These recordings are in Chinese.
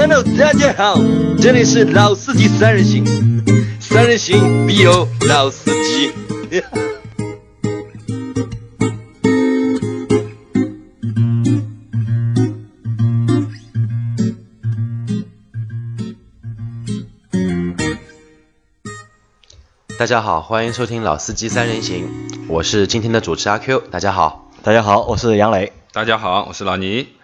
Hello，大家好，这里是老司机三人行，三人行必有老司机。大家好，欢迎收听老司机三人行，我是今天的主持阿 Q。大家好，大家好，我是杨磊。大家好，我是老倪。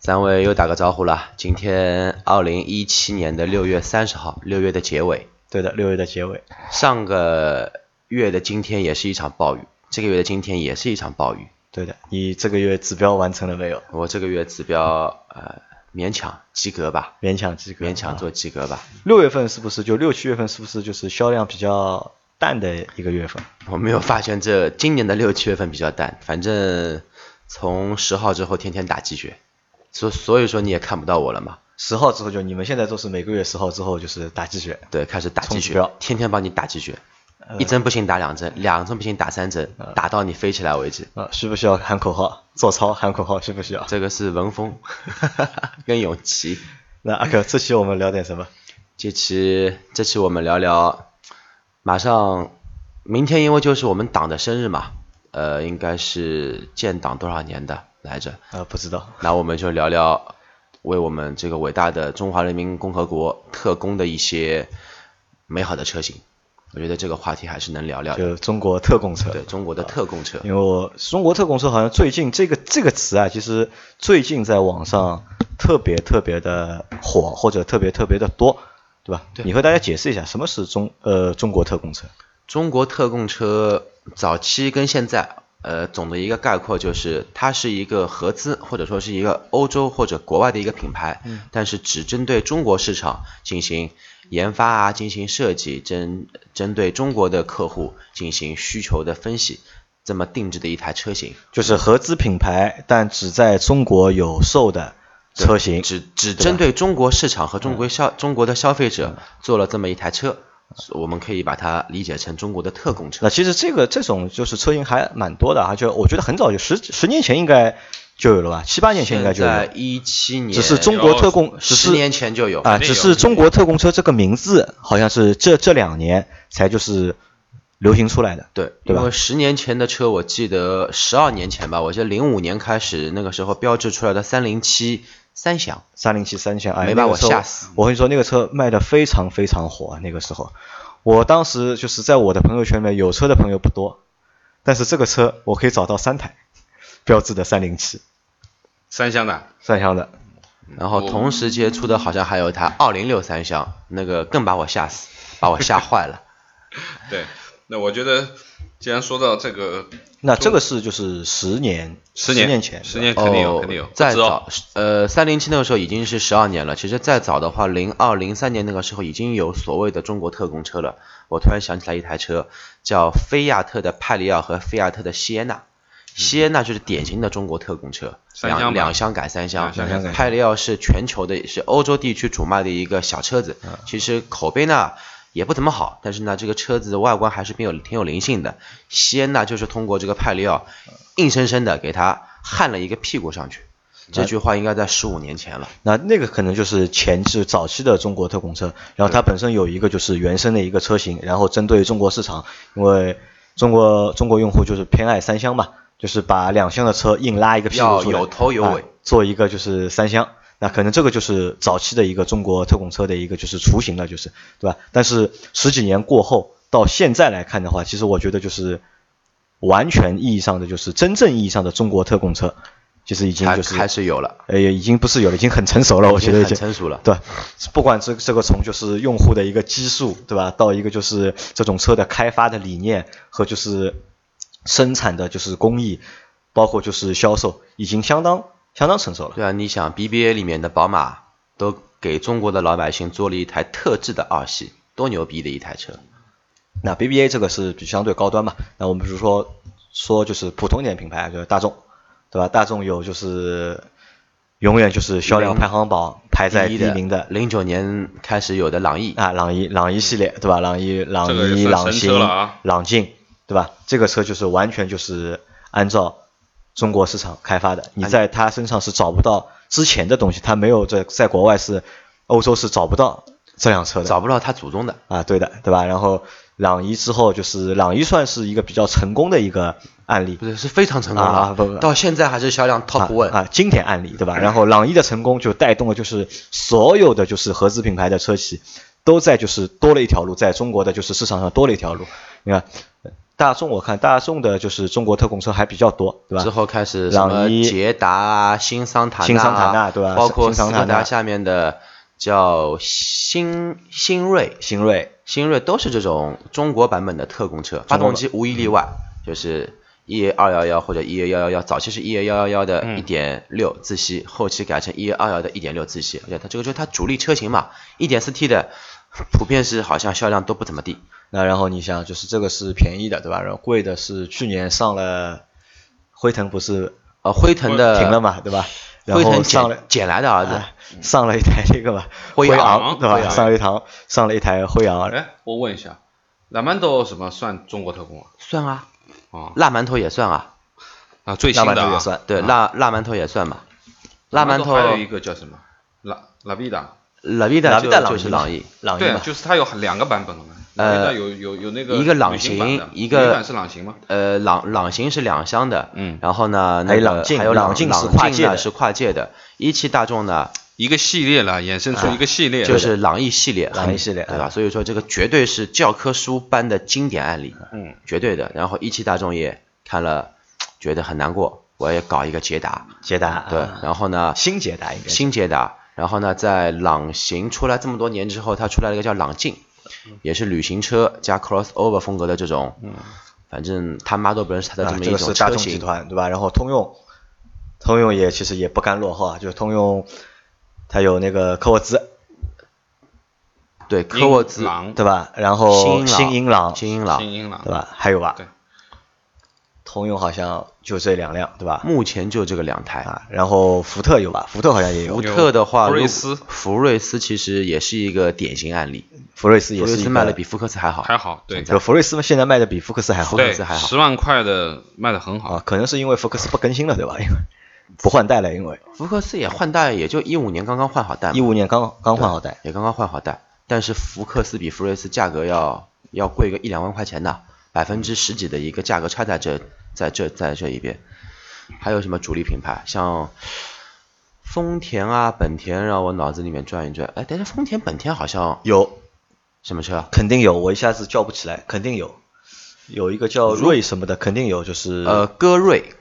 三位又打个招呼了。今天二零一七年的六月三十号，六月的结尾。对的，六月的结尾。上个月的今天也是一场暴雨，这个月的今天也是一场暴雨。对的，你这个月指标完成了没有？我这个月指标呃勉强及格吧，勉强及格，勉强做及格吧。六月份是不是就六七月份是不是就是销量比较淡的一个月份？我没有发现这今年的六七月份比较淡，反正从十号之后天天打鸡血，所所以说你也看不到我了嘛。十号之后就你们现在都是每个月十号之后就是打鸡血，对，开始打鸡血天天帮你打鸡血，呃一针不行打两针，两针不行打三针，打到你飞起来为止。啊，需不需要喊口号？做操喊口号需不需要？这个是文峰 跟永琪。那阿克，这期我们聊点什么？这期这期我们聊聊，马上明天因为就是我们党的生日嘛，呃，应该是建党多少年的来着？啊，不知道。那我们就聊聊为我们这个伟大的中华人民共和国特供的一些美好的车型。我觉得这个话题还是能聊聊的。就中国特供车。对中国的特供车，因为我中国特供车好像最近这个这个词啊，其实最近在网上特别特别的火，或者特别特别的多，对吧？对你和大家解释一下什么是中呃中国特供车？中国特供车早期跟现在，呃，总的一个概括就是，它是一个合资或者说是一个欧洲或者国外的一个品牌，但是只针对中国市场进行研发啊，进行设计，针针对中国的客户进行需求的分析，这么定制的一台车型。就是合资品牌，但只在中国有售的车型。只只针对中国市场和中国消、中国的消费者做了这么一台车，我们可以把它理解成中国的特供车。那其实这个这种就是车型还蛮多的啊，就我觉得很早就十十年前应该就有了吧，七八年前应该就有了。在一七年，只是中国特供，只是十年前就有啊，只是中国特供车这个名字好像是这这两年才就是流行出来的。对，对吧因为十年前的车，我记得十二年前吧，我记得零五年开始，那个时候标志出来的三零七三厢，三零七三厢，哎，没把我吓死。我跟你说，那个车卖的非常非常火啊，那个时候，我当时就是在我的朋友圈里面有车的朋友不多，但是这个车我可以找到三台，标志的三零七。三厢的，三厢的，然后同时接触的好像还有一台二零六三厢，那个更把我吓死，把我吓坏了。对。那我觉得，既然说到这个，那这个是就是十年十年年前，十年肯定有，哦肯定有。再早，呃，三零七那个时候已经是十二年了。其实再早的话，零二零三年那个时候已经有所谓的中国特供车了。我突然想起来一台车，叫菲亚特的派里奥和菲亚特的西耶纳。西耶纳就是典型的中国特供车，两两厢改三厢两厢改三厢。派里奥是全球的，是欧洲地区主卖的一个小车子。其实口碑呢也不怎么好，但是呢这个车子外观还是挺有挺有灵性的。西恩呢就是通过这个派里奥，硬生生的给它焊了一个屁股上去。这句话应该在十五年前了。那那个可能就是前置早期的中国特供车，然后它本身有一个就是原生的一个车型，然后针对中国市场，因为中国中国用户就是偏爱三厢嘛，就是把两厢的车硬拉一个屁股出来，有头有尾啊做一个就是三厢。那可能这个就是早期的一个中国特供车的一个就是雏形了，就是对吧？但是十几年过后，到现在来看的话，其实我觉得就是完全意义上的就是真正意义上的中国特供车，其实已经就是开始有了，呃，已经不是有了，已经很成熟了，我觉得已很经成熟了。对，不管这这个从就是用户的一个基数，对吧，到一个就是这种车的开发的理念和就是生产的就是工艺，包括就是销售，已经相当相当成熟了。对啊，你想 BBA 里面的宝马都给中国的老百姓做了一台特制的二系，多牛逼的一台车。那 BBA 这个是比相对高端嘛，那我们比如说说就是普通一点品牌，就是大众，对吧？大众有就是永远就是销量排行榜排在第一名的零九年开始有的朗逸，啊，朗逸朗逸系列对吧？朗逸朗逸朗行朗境对吧？这个车就是完全就是按照中国市场开发的，你在它身上是找不到之前的东西，它没有在在国外是欧洲是找不到这辆车的，找不到他祖宗的啊，对的，对吧？然后朗逸之后就是朗逸算是一个比较成功的一个案例，不是是非常成功啊不不到现在还是销量 top one 啊，经典案例，对吧？然后朗逸的成功就带动了就是所有的就是合资品牌的车企都在就是多了一条路，在中国的就是市场上多了一条路，你看。大众我看大众的就是中国特供车还比较多，对吧？之后开始什么捷达啊、新桑塔纳、新桑塔纳对吧？包括斯柯达下面的叫新新锐、新锐、新锐都是这种中国版本的特供车，发动机无一例外，就是 E A 二幺幺或者 E A 幺幺幺，早期是 E A 幺幺幺的一点六自吸，后期改成 E A 二幺的一点六自吸，而且它这个就是它主力车型嘛，一点四 T 的普遍是好像销量都不怎么地。那然后你想，就是这个是便宜的，对吧？然后贵的是去年上了辉腾，不是啊辉腾的停了嘛，对吧？辉腾上了捡来的儿子，上了一台这个吧，辉昂，对吧？上了一堂上了一台辉昂。哎，我问一下，腊馒头什么算中国特供啊？算啊，啊，辣馒头也算啊，啊，最新的也算，对，辣辣馒头也算嘛。辣馒头还有一个叫什么？腊腊比达，拉比达就是朗逸，朗逸对，就是它有两个版本的。呃，有有有那个一个朗行，一个是朗行吗？呃，朗朗行是两厢的，嗯，然后呢，那个还有朗境是跨界的，是跨界的。一汽大众呢，一个系列了，衍生出一个系列，就是朗逸系列，朗逸系列，对吧？所以说这个绝对是教科书般的经典案例，嗯，绝对的。然后一汽大众也看了，觉得很难过，我也搞一个捷达，捷达，对，然后呢，新捷达应该，新捷达，然后呢，在朗行出来这么多年之后，它出来了一个叫朗境。也是旅行车加 crossover 风格的这种，嗯，反正他妈都不认识他的这么一种车型。大众集团对吧？然后通用，通用也其实也不甘落后啊，就是通用，它有那个科沃兹，对，科沃兹，对吧？然后新英朗，新英朗，新英朗，对吧？还有吧？对。通用好像就这两辆，对吧？目前就这个两台啊。然后福特有吧？福特好像也有。福特的话，福瑞斯，福瑞斯其实也是一个典型案例。福瑞斯也是卖的比福克斯还好，还好。对，福瑞斯现在卖的比福克斯还好，福克斯还好。十万块的卖的很好啊，可能是因为福克斯不更新了，对吧？因为不换代了，因为福克斯也换代，也就一五年刚刚换好代。一五年刚刚换好代，也刚刚换好代。但是福克斯比福瑞斯价格要要贵个一两万块钱的，百分之十几的一个价格差在这。在这在这一边，还有什么主力品牌？像丰田啊、本田，让我脑子里面转一转。哎，但是丰田、本田好像有什么车？肯定有，我一下子叫不起来。肯定有，有一个叫瑞什么的，肯定有，就是呃，歌瑞。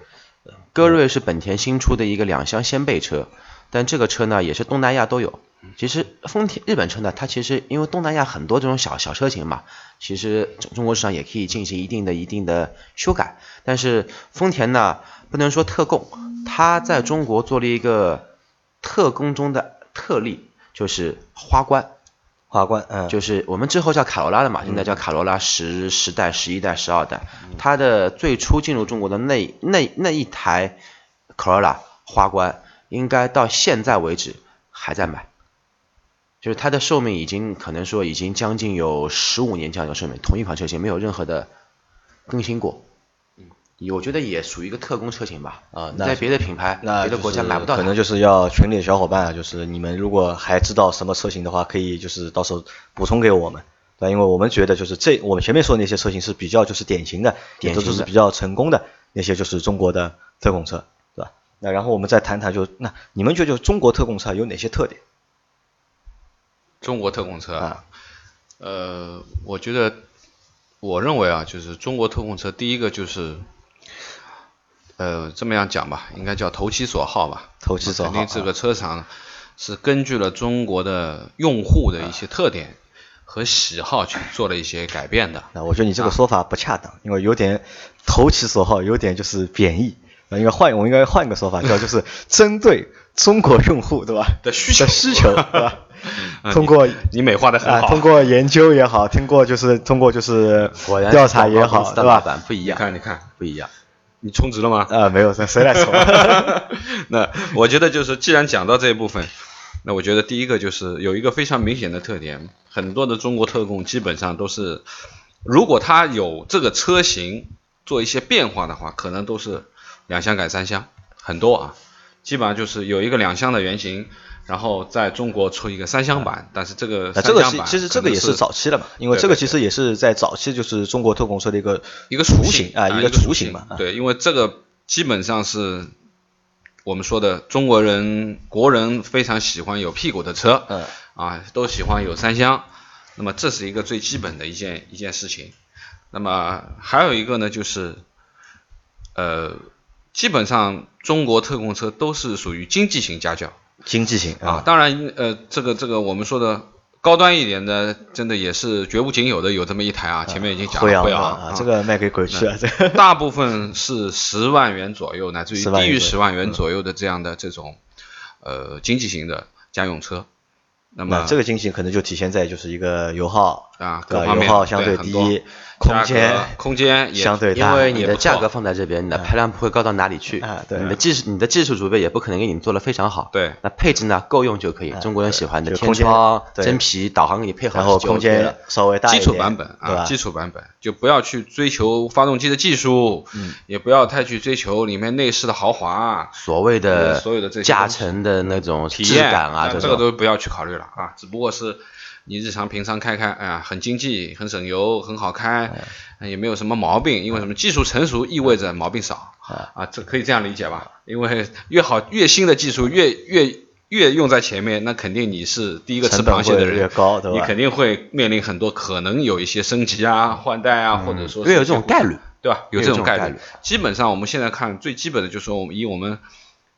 歌瑞是本田新出的一个两厢掀背车，但这个车呢，也是东南亚都有。其实丰田日本车呢，它其实因为东南亚很多这种小小车型嘛，其实中中国市场也可以进行一定的一定的修改。但是丰田呢，不能说特供，它在中国做了一个特供中的特例，就是花冠。花冠，嗯，就是我们之后叫卡罗拉的嘛，现在叫卡罗拉十十代、十一代、十二代。它的最初进入中国的那那那一台卡罗拉花冠，应该到现在为止还在卖。就是它的寿命已经可能说已经将近有十五年这样一个寿命，同一款车型没有任何的更新过。嗯，我觉得也属于一个特供车型吧。啊，在别的品牌、那别的国家买不到。可能就是要群里的小伙伴啊，就是你们如果还知道什么车型的话，可以就是到时候补充给我们。对，因为我们觉得就是这我们前面说的那些车型是比较就是典型的，也都是比较成功的那些就是中国的特供车，对吧？那然后我们再谈谈，就那你们觉得中国特供车有哪些特点？中国特供车啊，呃，我觉得，我认为啊，就是中国特供车，第一个就是，呃，这么样讲吧，应该叫投其所好吧。投其所好。肯定这个车厂是根据了中国的用户的一些特点和喜好去做了一些改变的。那我觉得你这个说法不恰当，因为有点投其所好，有点就是贬义。那应该换，我应该换一个说法，叫就是针对中国用户，对吧？的需求，需求，对吧？通过你美化的很好，通过研究也好，通过就是通过就是调查也好，对吧？不一样，你看你看不一样，你充值了吗？啊，没有，谁来充？那我觉得就是，既然讲到这一部分，那我觉得第一个就是有一个非常明显的特点，很多的中国特供基本上都是，如果它有这个车型做一些变化的话，可能都是两厢改三厢，很多啊，基本上就是有一个两厢的原型，然后在中国出一个三厢版，但是这个那这个其其实这个也是早期的嘛，因为这个其实也是在早期就是中国特供车的一个一个雏形啊，一个雏形嘛。对，因为这个基本上是我们说的中国人国人非常喜欢有屁股的车，嗯，啊，都喜欢有三厢，那么这是一个最基本的一件一件事情。那么还有一个呢，就是呃。基本上中国特供车都是属于经济型家轿，经济型啊，当然呃，这个这个我们说的高端一点的，真的也是绝无仅有的，有这么一台啊，前面已经讲了，会啊，这个卖给鬼去了，这个。大部分是十万元左右，乃至于低于十万元左右的这样的这种呃经济型的家用车。那么这个经济可能就体现在就是一个油耗啊，各方面油耗相对低，空间空间也相对大，因为你的价格放在这边，你的排量不会高到哪里去啊。对，你的技术你的技术储备也不可能给你做的非常好。对，那配置呢够用就可以，中国人喜欢的天窗、真皮、导航给你配好，然后空间稍微大一点，基础版本啊，基础版本就不要去追求发动机的技术，嗯，也不要太去追求里面内饰的豪华，所谓的所有的这些驾乘的那种体验感啊，这个都不要去考虑了啊，只不过是。是，你日常平常开开，哎呀，很经济，很省油，很好开，也没有什么毛病。因为什么？技术成熟意味着毛病少啊，这可以这样理解吧？因为越好越新的技术越越越用在前面，那肯定你是第一个吃螃蟹的人，越高，你肯定会面临很多可能有一些升级啊、换代啊，或者说越有这种概率，对吧？有这种概率。基本上我们现在看最基本的就是说，我们以我们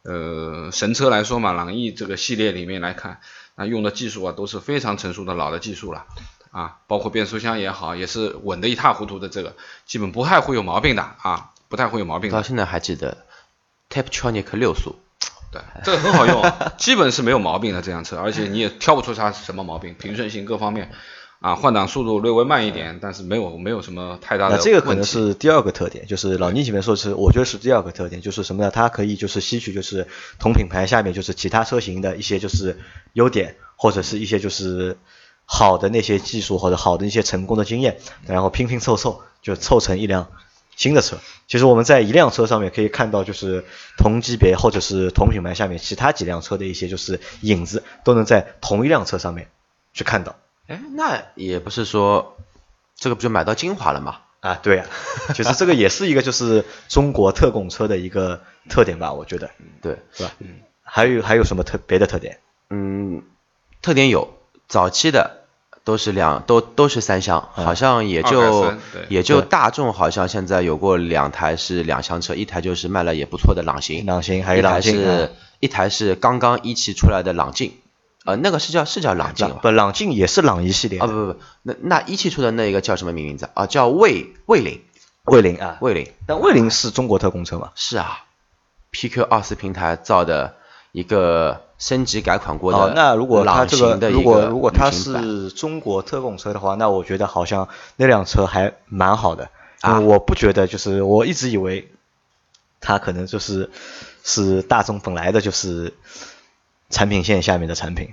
呃神车来说嘛，朗逸这个系列里面来看。那用的技术啊都是非常成熟的老的技术了，啊，包括变速箱也好，也是稳得一塌糊涂的，这个基本不太会有毛病的啊，不太会有毛病。到现在还记得 Taptronic 六速，对，这个很好用，基本是没有毛病的这辆车，而且你也挑不出它什么毛病，平顺性各方面。啊，换挡速度略微慢一点，但是没有没有什么太大的。那这个可能是第二个特点，就是老倪前面说是，我觉得是第二个特点，就是什么呢？它可以就是吸取就是同品牌下面就是其他车型的一些就是优点，或者是一些就是好的那些技术或者好的一些成功的经验，然后拼拼凑凑就凑成一辆新的车。其实我们在一辆车上面可以看到，就是同级别或者是同品牌下面其他几辆车的一些就是影子，都能在同一辆车上面去看到。哎，那也不是说这个不就买到精华了吗？啊，对呀，其实这个也是一个就是中国特供车的一个特点吧，我觉得，对，是吧？嗯，还有还有什么特别的特点？嗯，特点有早期的都是两都都是三厢，好像也就也就大众好像现在有过两台是两厢车，一台就是卖了也不错的朗行，朗行还有朗境，是一台是刚刚一汽出来的朗境。呃，那个是叫是叫朗境，不，朗境也是朗逸系列啊，不不不，那那一汽出的那个叫什么名字啊？叫魏魏领，魏领啊，魏领，但魏领是中国特供车吗？是啊，PQ 二四平台造的一个升级改款过的。哦，那如果它这个如果如果它是中国特供车的话，那我觉得好像那辆车还蛮好的啊。我不觉得，就是我一直以为它可能就是是大众本来的就是。产品线下面的产品，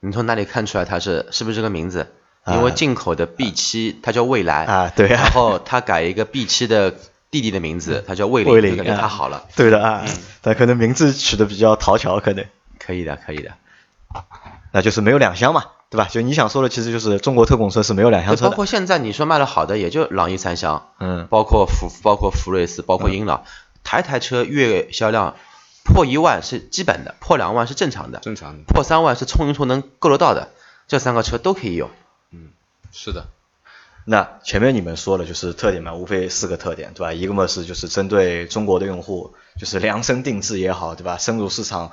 你从哪里看出来它是是不是这个名字？因为进口的 B 七它叫蔚来啊，对，然后它改一个 B 七的弟弟的名字，它叫蔚领，感觉它好了。对的啊，它可能名字取的比较讨巧，可能。可以的，可以的。那就是没有两厢嘛，对吧？就你想说的，其实就是中国特供车是没有两厢车包括现在你说卖的好的，也就朗逸三厢，嗯，包括福包括福睿斯，包括英朗，台台车月销量。破一万是基本的，破两万是正常的，正常的。破三万是充一充能够得到的，这三个车都可以有。嗯，是的。那前面你们说的就是特点嘛，无非四个特点，对吧？一个嘛是就是针对中国的用户，就是量身定制也好，对吧？深入市场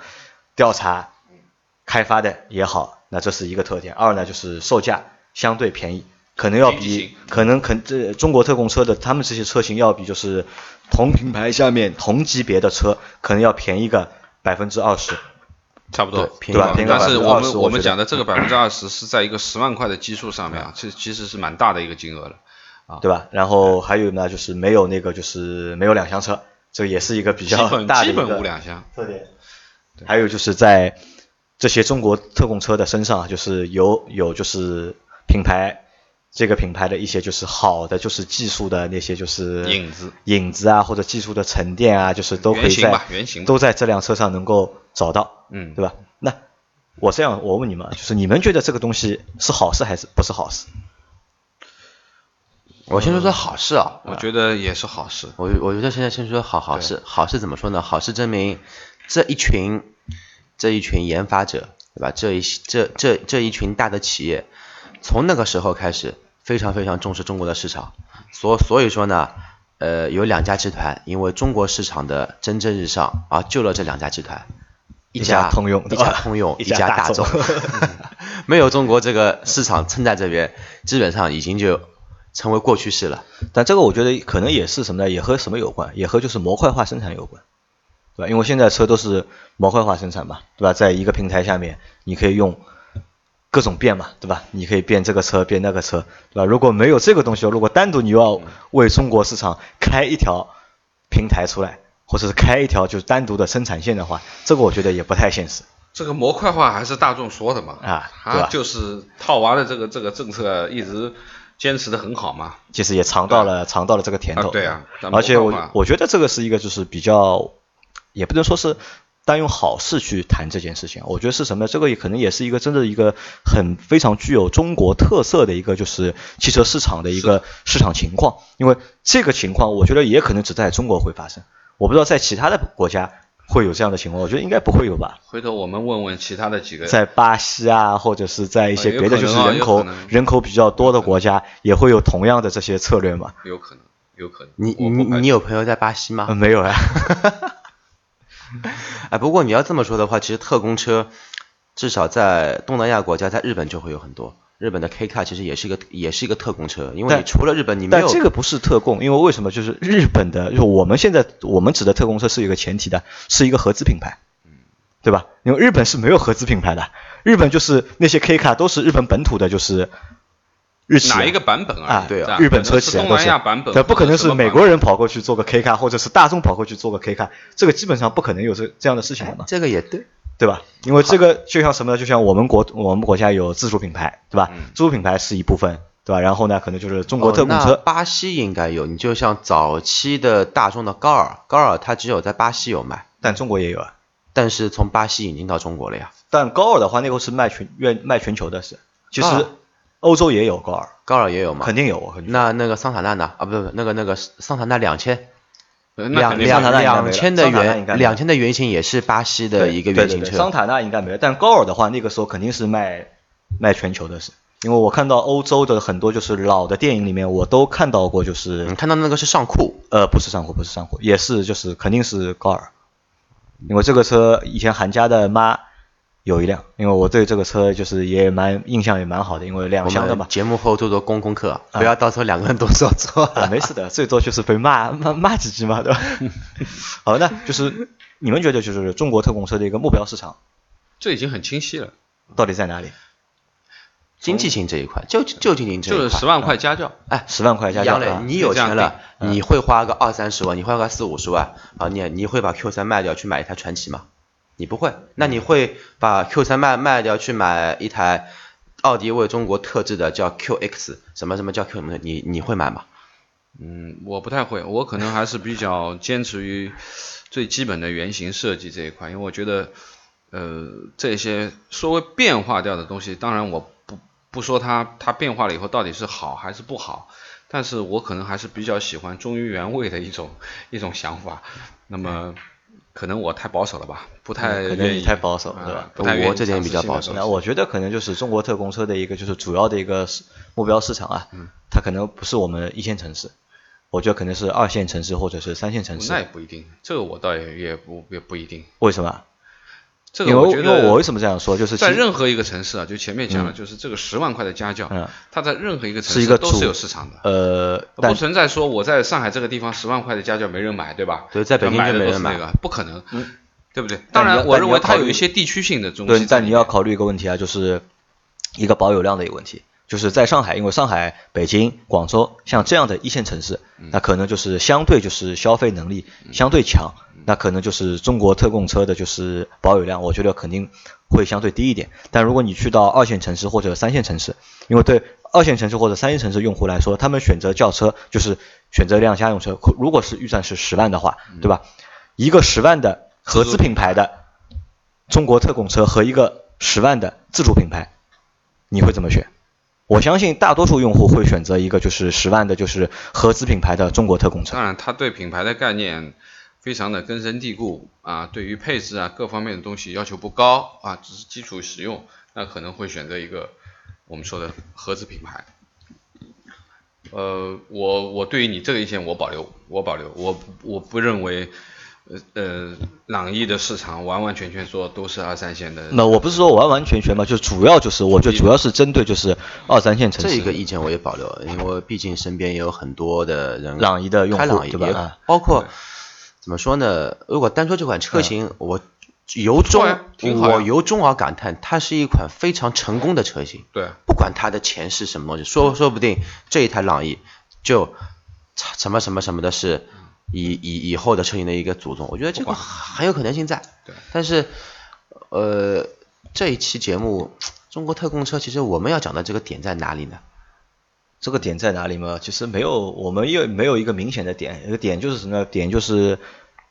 调查开发的也好，那这是一个特点。二呢就是售价相对便宜。可能要比可能肯这中国特供车的他们这些车型要比就是同品牌下面同级别的车可能要便宜个百分之二十，差不多对吧？但是我们我们讲的这个百分之二十是在一个十万块的基数上面啊，其其实是蛮大的一个金额了啊，对吧？然后还有呢就是没有那个就是没有两厢车，这也是一个比较大的一个基本无两厢特点。还有就是在这些中国特供车的身上，就是有有就是品牌。这个品牌的一些就是好的就是技术的那些就是影子影子啊，或者技术的沉淀啊，就是都可以在都在这辆车上能够找到，嗯对吧？那我这样我问你们，就是你们觉得这个东西是好事还是不是好事？我先说说好事啊，我觉得也是好事。我我觉得现在先说好好事，好事怎么说呢？好事证明这一群这一群研发者，对吧？这一这这这一群大的企业，从那个时候开始非常非常重视中国的市场，所所以说呢，呃，有两家集团因为中国市场的蒸蒸日上而救了这两家集团，一家通用一对吧家通用，一一家家大众众，没有中国这个市场撑在这边，基本上已经就成为过去式了。但这个我觉得可能也是什么呢？也和什么有关？也和就是模块化生产有关，对吧？因为现在车都是模块化生产嘛，对吧？在一个平台下面，你可以用各种变嘛，对吧？你可以变这个车，变那个车，对吧？如果没有这个东西，如果单独你要为中国市场开一条平台出来，或者是开一条就是单独的生产线的话，这个我觉得也不太现实。这个模块化还是大众说的嘛，啊对吧他就是套娃的这个这个政策一直坚持的很好嘛，其实也尝到了尝到了这个甜头。啊对啊而且我我觉得这个是一个就是比较，也不能说是单用好事去谈这件事情，我觉得是什么呢？这个也可能也是一个真的一个很非常具有中国特色的一个就是汽车市场的一个市场情况，因为这个情况我觉得也可能只在中国会发生，我不知道在其他的国家会有这样的情况，我觉得应该不会有吧。回头我们问问其他的几个，在巴西啊，或者是在一些别的就是人口、人口比较多的国家，也会有同样的这些策略嘛？有可能，有可能。你你你有朋友在巴西吗？嗯，没有呀。哎，不过你要这么说的话，其实特供车至少在东南亚国家，在日本就会有很多。日本的 K car 其实也是一个也是一个特供车，因为你除了日本，你没但有这个不是特供，因为为什么？就是日本的，就是我们现在我们指的特供车是有一个前提的，是一个合资品牌，对吧？因为日本是没有合资品牌的，日本就是那些 K 卡都是日本本土的，就是日企啊哪一个版本啊？对啊日本车企是东南亚版本，对，不可能是美国人。跑过去做个 K 卡，或者是大众跑过去做个 K 卡，这个基本上不可能有这这样的事情的嘛。这个也对，对吧？因为这个就像什么呢？就像我们国我们国家有自主品牌，对吧？自主品牌是一部分，对吧？然后呢，可能就是中国特供车，巴西应该有，你就像早期的大众的高尔，高尔它只有在巴西有卖，但中国也有啊。但是从巴西引进到中国了呀。但高尔的话，那个是卖全愿卖全球的是，其实欧洲也有高尔，高尔也有吗？肯定有。那那个桑塔纳呢？啊，不不，那个那个桑塔纳两千两两两千的原两千的原型也是巴西的一个原型车。桑塔纳应该没有，但高尔的话，那个时候肯定是卖卖全球的是，因为我看到欧洲的很多就是老的电影里面，我都看到过，就是、你看到那个是尚酷，呃不是上酷，不是上酷，也是就是肯定是高尔，因为这个车以前韩家的妈有一辆，因为我对这个车就是也蛮印象也蛮好的，因为两我厢的嘛。节目后做做功功课，不要到时候两个人都说错啊，没事的，最多就是被骂 骂骂几句嘛，对吧？好，那就是你们觉得就是中国特供车的一个目标市场这已经很清晰了，到底在哪里？经济性这一块，就就经济这一块，就是十万块家教。哎，十万块加杨磊你有钱了，你会花个二三十万，你花个四五十万啊，你你会把 Q 三卖掉去买一台传奇吗？你不会，那你会把 Q 三卖卖掉去买一台奥迪为中国特制的叫 QX 什么什么叫 Q 什么？你你会买吗？嗯，我不太会，我可能还是比较坚持于最基本的原型设计这一块，因为我觉得，呃，这些稍微变化掉的东西，当然我不不说它它变化了以后到底是好还是不好，但是我可能还是比较喜欢忠于原味的一种一种想法。那么可能我太保守了吧，不太嗯可能愿意，你太保守啊对吧不太我这点比较保守那我觉得可能就是中国特供车的一个就是主要的一个目标市场啊，嗯它可能不是我们一线城市，我觉得可能是二线城市或者是三线城市那。也不一定，这个我倒也也不也不一定。为什么？这个我觉得我为什么这样说，就是在任何一个城市啊，就前面讲了，嗯就是这个十万块的家教，嗯它在任何一个城市都是有市场的，呃，不存在说我在上海这个地方十万块的家教没人买，对吧？对在北京就没人买都是那个，不可能，对不对？当然，我认为它有一些地区性的东西。但你要考虑一个问题啊，就是一个保有量的一个问题。就是在上海，因为上海、北京、广州像这样的一线城市，嗯那可能就是相对就是消费能力相对强，那可能就是中国特供车的就是保有量，我觉得肯定会相对低一点。但如果你去到二线城市或者三线城市，因为对二线城市或者三线城市用户来说，他们选择轿车就是选择一辆家用车。如果是预算是十万的话，对吧？一个十万的合资品牌的中国特供车和一个十万的自主品牌，你会怎么选？我相信大多数用户会选择一个就是十万的，就是合资品牌的中国特供车。当然，他对品牌的概念非常的根深蒂固啊，对于配置啊各方面的东西要求不高啊，只是基础使用，那可能会选择一个我们说的合资品牌。呃，我我对于你这个意见我保留，我保留，我我不认为。呃呃，朗逸的市场完完全全说都是二三线的。那我不是说完完全全嘛，就主要就是我觉得主要是针对就是二三线城市。这一个意见我也保留，因为毕竟身边也有很多的人朗逸的用户，对吧？包括怎么说呢？如果单说这款车型，我由衷我由衷而感叹，它是一款非常成功的车型。对，不管它的钱是什么东西，说说不定这一台朗逸就什么什么什么的是。以以以后的车型的一个祖宗，我觉得这个很有可能性在。对。但是，呃，这一期节目中国特供车，其实我们要讲的这个点在哪里呢？这个点在哪里嘛？其实没有，我们又没有一个明显的点。一个点就是什么？点就是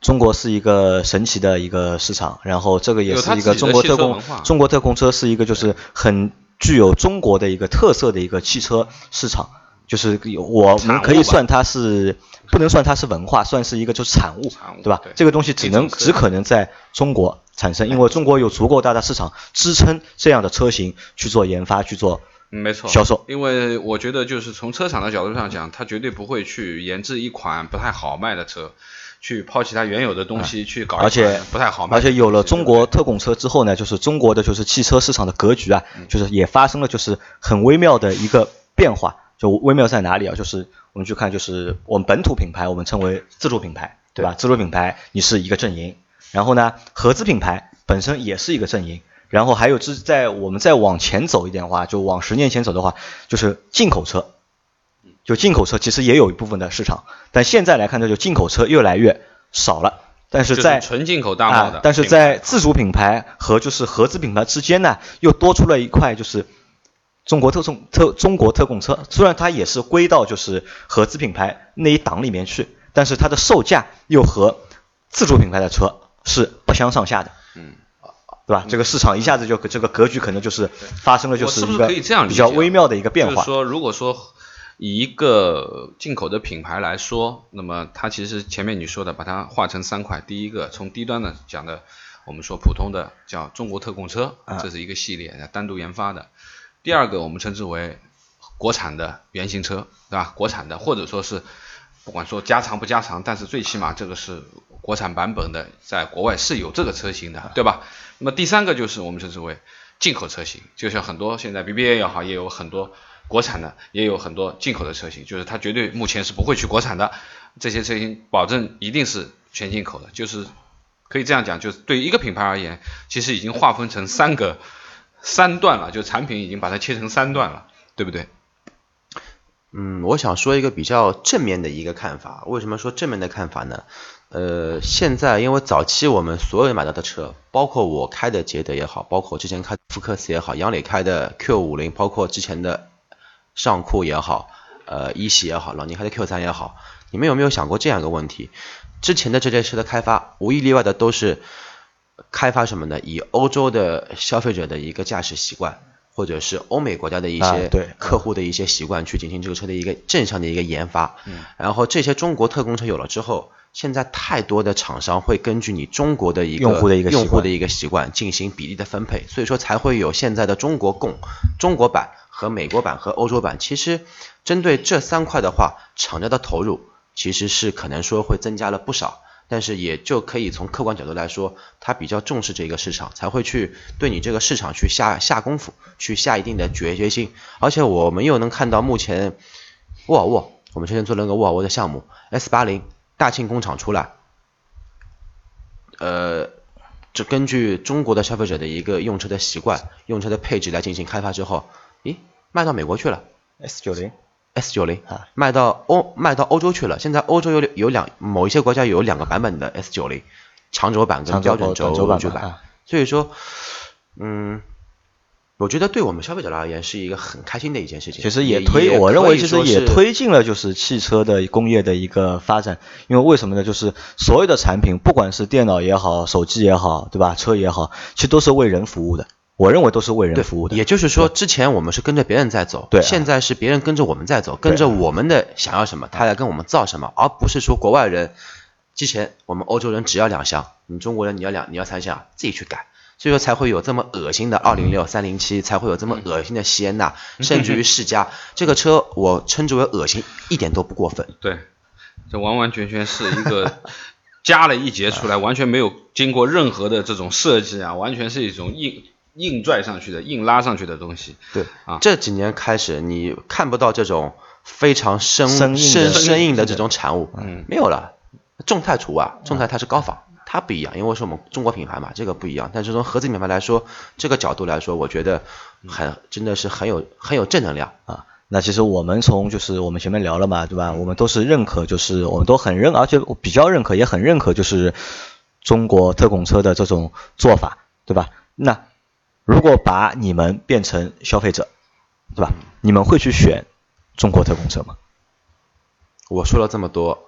中国是一个神奇的一个市场，然后这个也是一个中国特供中国特供车是一个就是很具有中国的一个特色的一个汽车市场，就是我们可以算它是。不能算它是文化，算是一个就是产物，对吧？这个东西只能只可能在中国产生，因为中国有足够大的市场支撑这样的车型去做研发、去做没错销售。因为我觉得就是从车厂的角度上讲，它绝对不会去研制一款不太好卖的车，去抛弃它原有的东西去搞，而且不太好卖。而且有了中国特供车之后呢，就是中国的就是汽车市场的格局啊，就是也发生了就是很微妙的一个变化。就微妙在哪里啊？就是我们去看，就是我们本土品牌，我们称为自主品牌，对吧？自主品牌你是一个阵营，然后呢，合资品牌本身也是一个阵营，然后还有就是在我们再往前走一点的话，就往十年前走的话，就是进口车，就进口车其实也有一部分的市场，但现在来看呢，就进口车越来越少了，但是在纯进口大贸的，但是在自主品牌和就是合资品牌之间呢，又多出了一块就是。中国特送特中国特供车，虽然它也是归到就是合资品牌那一档里面去，但是它的售价又和自主品牌的车是不相上下的，嗯，对吧？这个市场一下子就这个格局可能就是发生了就是一个比较微妙的一个变化。就是说，如果说以一个进口的品牌来说，那么它其实前面你说的把它划成三块，第一个从低端的讲的，我们说普通的叫中国特供车，这是一个系列单独研发的。第二个我们称之为国产的原型车，对吧？国产的或者说是不管说加长不加长，但是最起码这个是国产版本的，在国外是有这个车型的，对吧？那么第三个就是我们称之为进口车型，就像很多现在 BBA 也好，也有很多国产的，也有很多进口的车型，就是它绝对目前是不会去国产的，这些车型保证一定是全进口的，就是可以这样讲，就是对一个品牌而言，其实已经划分成三个。三段了，就产品已经把它切成三段了，对不对？嗯，我想说一个比较正面的一个看法。为什么说正面的看法呢？呃，现在因为早期我们所有人买到的车，包括我开的捷德也好，包括之前开福克斯也好，杨磊开的 Q 五零，包括之前的尚酷也好，呃，一系也好，老倪开的 Q 三也好，你们有没有想过这样一个问题？之前的这些车的开发，无一例外的都是。开发什么呢？以欧洲的消费者的一个驾驶习惯，或者是欧美国家的一些客户的一些习惯，去进行这个车的一个正向的一个研发。然后这些中国特供车有了之后，现在太多的厂商会根据你中国的一个用户的一个用户的一个习惯进行比例的分配，所以说才会有现在的中国供、中国版和美国版和欧洲版。其实针对这三块的话，厂家的投入其实是可能说会增加了不少。但是也就可以从客观角度来说，他比较重视这个市场，才会去对你这个市场去下下功夫，去下一定的决决心。而且我们又能看到，目前沃尔沃，我们之前做了个沃尔沃的项目，S 八零大庆工厂出来，呃，这根据中国的消费者的一个用车的习惯、用车的配置来进行开发之后，咦，卖到美国去了，S 九零。S 九零啊，卖到欧卖到欧洲去了。现在欧洲有有两某一些国家有两个版本的 S 九零，长轴版跟标准轴版。所以说，嗯，我觉得对我们消费者而言是一个很开心的一件事情。其实也推，我认为其实也推进了就是汽车的工业的一个发展。因为为什么呢？就是所有的产品，不管是电脑也好，手机也好，对吧？车也好，其实都是为人服务的。我认为都是为人服务的。也就是说，之前我们是跟着别人在走，对，现在是别人跟着我们在走，跟着我们的想要什么，他来跟我们造什么，而不是说国外人，之前我们欧洲人只要两厢，你中国人你要两你要三厢，自己去改。所以说才会有这么恶心的二零六三零七，才会有这么恶心的西安纳，甚至于 世嘉这个车，我称之为恶心，一点都不过分。对，这完完全全是一个加了一节出来，完全没有经过任何的这种设计啊，完全是一种硬硬拽上去的、硬拉上去的东西。对啊，这几年开始你看不到这种非常生生生硬的这种产物，嗯，没有了。众泰除外，众泰它是高仿。它不一样，因为是我们中国品牌嘛，这个不一样。但是从合资品牌来说，这个角度来说，我觉得很真的是很有很有正能量啊。那其实我们从就是我们前面聊了嘛，对吧？我们都是认可，就是我们都很认，而且比较认可，也很认可，就是中国特供车的这种做法，对吧？那如果把你们变成消费者，对吧？你们会去选中国特供车吗？我说了这么多。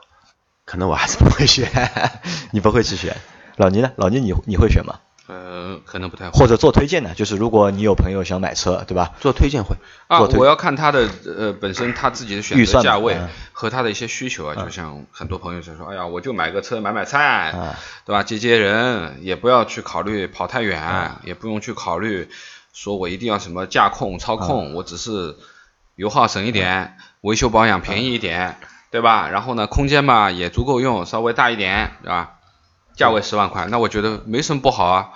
可能我还是不会选，你不会去选。老倪呢？老倪你你会选吗？呃，可能不太会。或者做推荐呢？就是如果你有朋友想买车，对吧？做推荐会。啊，我要看他的呃本身他自己的选择价位和他的一些需求啊。就像很多朋友就说，哎呀，我就买个车买买菜，对吧？接接人，也不要去考虑跑太远，也不用去考虑说我一定要什么驾控操控，我只是油耗省一点，维修保养便宜一点。对吧？然后呢，空间嘛也足够用，稍微大一点，对吧？价位十万块，那我觉得没什么不好啊。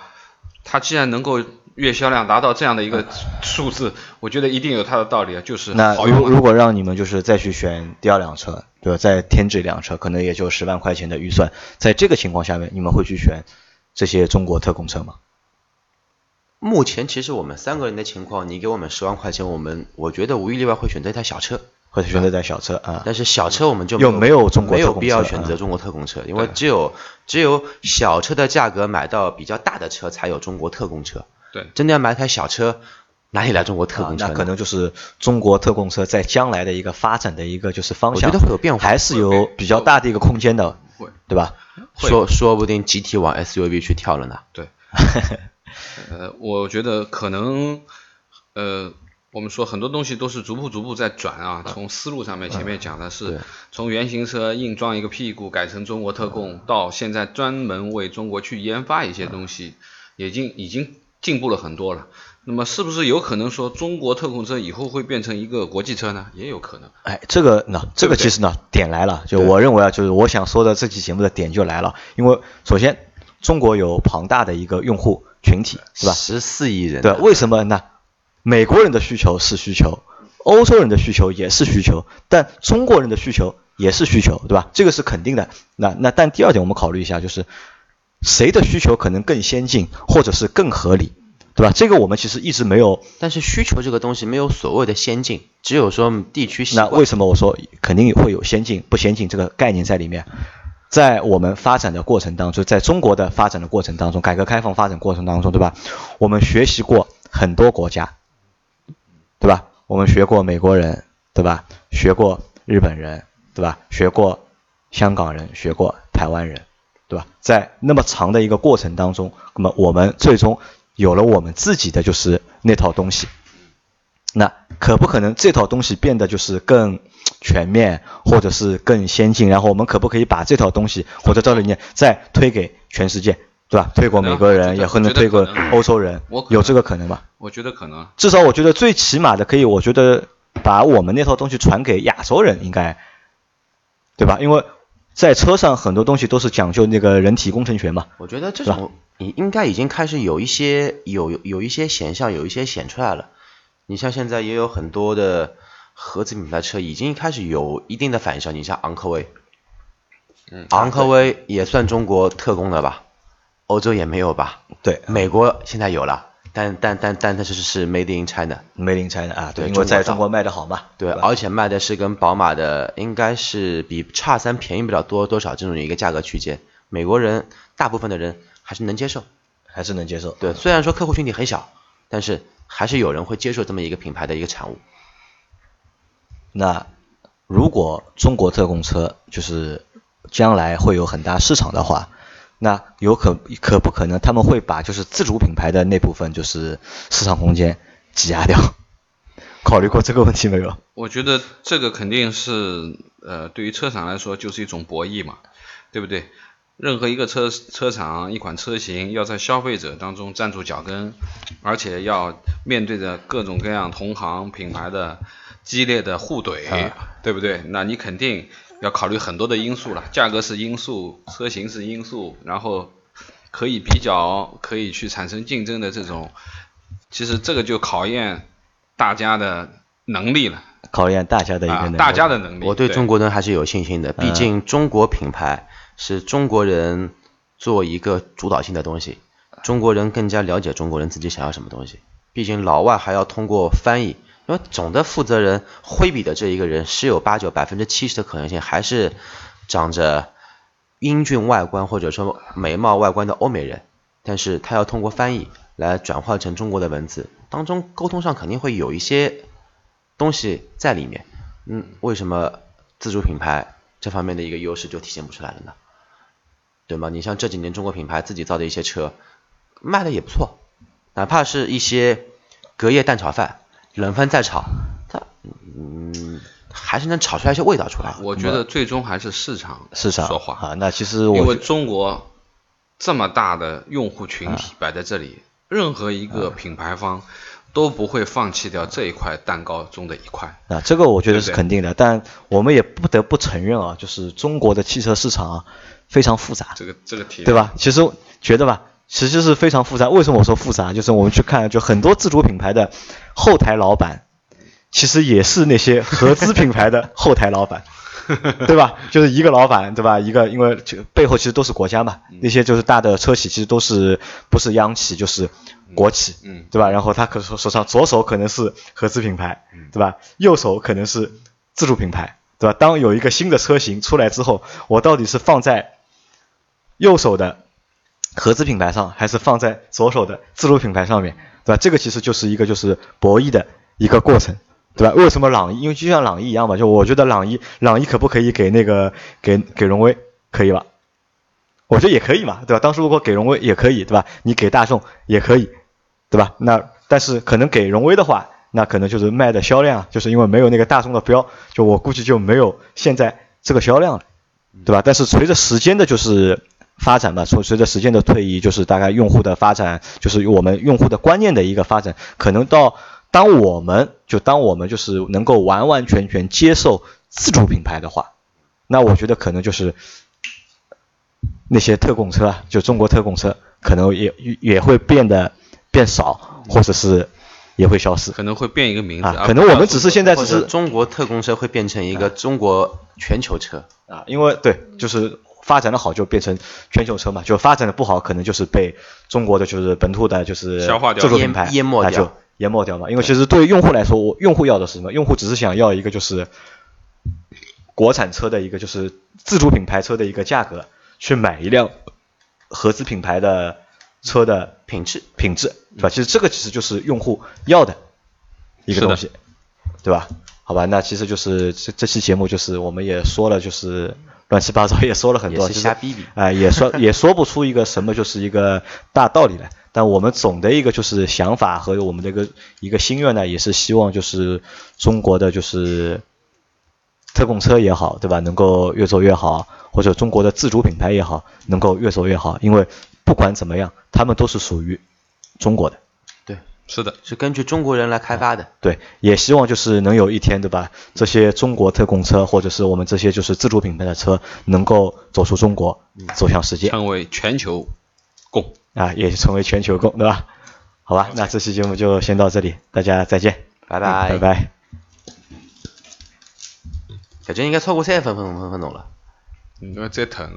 它既然能够月销量达到这样的一个数字，我觉得一定有它的道理啊，就是那如如果让你们就是再去选第二辆车，对吧？再添置一辆车，可能也就十万块钱的预算，在这个情况下面，你们会去选这些中国特供车吗？目前其实我们三个人的情况，你给我们十万块钱，我们我觉得无一例外会选择一台小车。或者选择一台小车啊，但是小车我们就又没有中国没有必要选择中国特供车，因为只有只有小车的价格买到比较大的车才有中国特供车。对，真的要买台小车，哪里来中国特供车？那可能就是中国特供车在将来的一个发展的一个就是方向，我觉得会有变化，还是有比较大的一个空间的，对吧？说说不定集体往 SUV 去跳了呢。对，呃，我觉得可能，呃。我们说很多东西都是逐步逐步在转啊，从思路上面前面讲的是从原型车硬装一个屁股改成中国特供，到现在专门为中国去研发一些东西，已经已经进步了很多了。那么是不是有可能说中国特供车以后会变成一个国际车呢？也有可能。哎，这个呢，这个其实呢点来了，就我认为啊，就是我想说的这期节目的点就来了，因为首先中国有庞大的一个用户群体，是吧？十四亿人。对，为什么呢？美国人的需求是需求，欧洲人的需求也是需求，但中国人的需求也是需求，对吧？这个是肯定的。那那但第二点，我们考虑一下，就是谁的需求可能更先进，或者是更合理，对吧？这个我们其实一直没有。但是需求这个东西没有所谓的先进，只有说地区那为什么我说肯定会有先进不先进这个概念在里面？在我们发展的过程当中，在中国的发展的过程当中，改革开放发展过程当中，对吧？我们学习过很多国家。对吧？我们学过美国人，对吧？学过日本人，对吧？学过香港人，学过台湾人，对吧？在那么长的一个过程当中，那么我们最终有了我们自己的就是那套东西。那可不可能这套东西变得就是更全面，或者是更先进？然后我们可不可以把这套东西或者这理念再推给全世界？对吧？推过美国人，也可能推过欧洲人，有这个可能吧？我觉得可能。至少我觉得最起码的可以，我觉得把我们那套东西传给亚洲人，应该，对吧？因为在车上很多东西都是讲究那个人体工程学嘛。我觉得这种你应该已经开始有一些有有一些显象，有一些显出来了。你像现在也有很多的合资品牌车已经开始有一定的反响。你像昂科威，嗯，昂科威也算中国特供的吧？欧洲也没有吧？对，美国现在有了，但但但但它是是 Made in China，Made in China 啊，对，因为在中国卖的好嘛。对，而且卖的是跟宝马的应该是比叉三便宜不了多多少这种一个价格区间，美国人大部分的人还是能接受，还是能接受。对，虽然说客户群体很小，但是还是有人会接受这么一个品牌的一个产物。那如果中国特供车就是将来会有很大市场的话，那有可可不可能他们会把就是自主品牌的那部分就是市场空间挤压掉？考虑过这个问题没有？我觉得这个肯定是呃，对于车厂来说就是一种博弈嘛，对不对？任何一个车车厂一款车型要在消费者当中站住脚跟，而且要面对着各种各样同行品牌的激烈的互怼，对不对？那你肯定要考虑很多的因素了，价格是因素，车型是因素，然后可以比较，可以去产生竞争的这种，其实这个就考验大家的能力了。考验大家的一个能力，大家的能力。我对中国人还是有信心的，毕竟中国品牌。是中国人做一个主导性的东西，中国人更加了解中国人自己想要什么东西。毕竟老外还要通过翻译，因为总的负责人挥笔的这一个人十有八九百分之七十的可能性还是长着英俊外观或者说美貌外观的欧美人，但是他要通过翻译来转换成中国的文字，当中沟通上肯定会有一些东西在里面。嗯，为什么自主品牌这方面的一个优势就体现不出来了呢？对吗？你像这几年中国品牌自己造的一些车，卖的也不错，哪怕是一些隔夜蛋炒饭，冷饭再炒，它嗯还是能炒出来一些味道出来。我觉得最终还是市场市场说话啊。那其实因为中国这么大的用户群体摆在这里，任何一个品牌方都不会放弃掉这一块蛋糕中的一块。啊这个我觉得是肯定的，但我们也不得不承认啊，就是中国的汽车市场啊。非常复杂，这个这个题对吧？其实觉得吧，其实是非常复杂。为什么我说复杂？就是我们去看，就很多自主品牌的后台老板，其实也是那些合资品牌的后台老板，对吧？就是一个老板，对吧？一个因为背后其实都是国家嘛，那些就是大的车企，其实都是不是央企就是国企，嗯，对吧？然后他可手手上左手可能是合资品牌，对吧？右手可能是自主品牌，对吧？当有一个新的车型出来之后，我到底是放在右手的合资品牌上，还是放在左手的自主品牌上面，对吧？这个其实就是一个就是博弈的一个过程，对吧？为什么朗逸？因为就像朗逸一样嘛，就我觉得朗逸，朗逸可不可以给那个给给荣威，可以吧？我觉得也可以嘛，对吧？当时如果给荣威也可以，对吧？你给大众也可以，对吧？那但是可能给荣威的话，那可能就是卖的销量，就是因为没有那个大众的标，就我估计就没有现在这个销量了，对吧？但是随着时间的，就是。发展吧，随随着时间的推移，就是大概用户的发展，就是我们用户的观念的一个发展，可能到当我们就当我们就是能够完完全全接受自主品牌的话，那我觉得可能就是那些特供车啊，就中国特供车，可能也也会变得变少，或者是也会消失，可能会变一个名字啊，可能我们只是现在只是中国特供车会变成一个中国全球车啊，因为对，就是。发展的好就变成全球车嘛，就发展的不好可能就是被中国的就是本土的就是自主品牌淹没掉，淹没掉嘛。因为其实对于用户来说，我用户要的是什么？用户只是想要一个就是国产车的一个就是自主品牌车的一个价格，去买一辆合资品牌的车的品质品质，对吧？其实这个其实就是用户要的一个东西，对吧？好吧，那其实就是这这期节目就是我们也说了就是。乱七八糟 也说了很多，其瞎逼逼，哎，也说也说不出一个什么就是一个大道理来。但我们总的一个就是想法和我们的一个一个心愿呢，也是希望就是中国的就是特供车也好，对吧？能够越做越好，或者中国的自主品牌也好，能够越做越好。因为不管怎么样，他们都是属于中国的。是的，是根据中国人来开发的。对，也希望就是能有一天，对吧？这些中国特供车，或者是我们这些就是自主品牌的车，能够走出中国，走向世界，成为全球供啊，也成为全球供，对吧？好吧，那这期节目就先到这里，大家再见，拜拜，拜拜。感觉应该超过三分分分分钟了，因为再疼。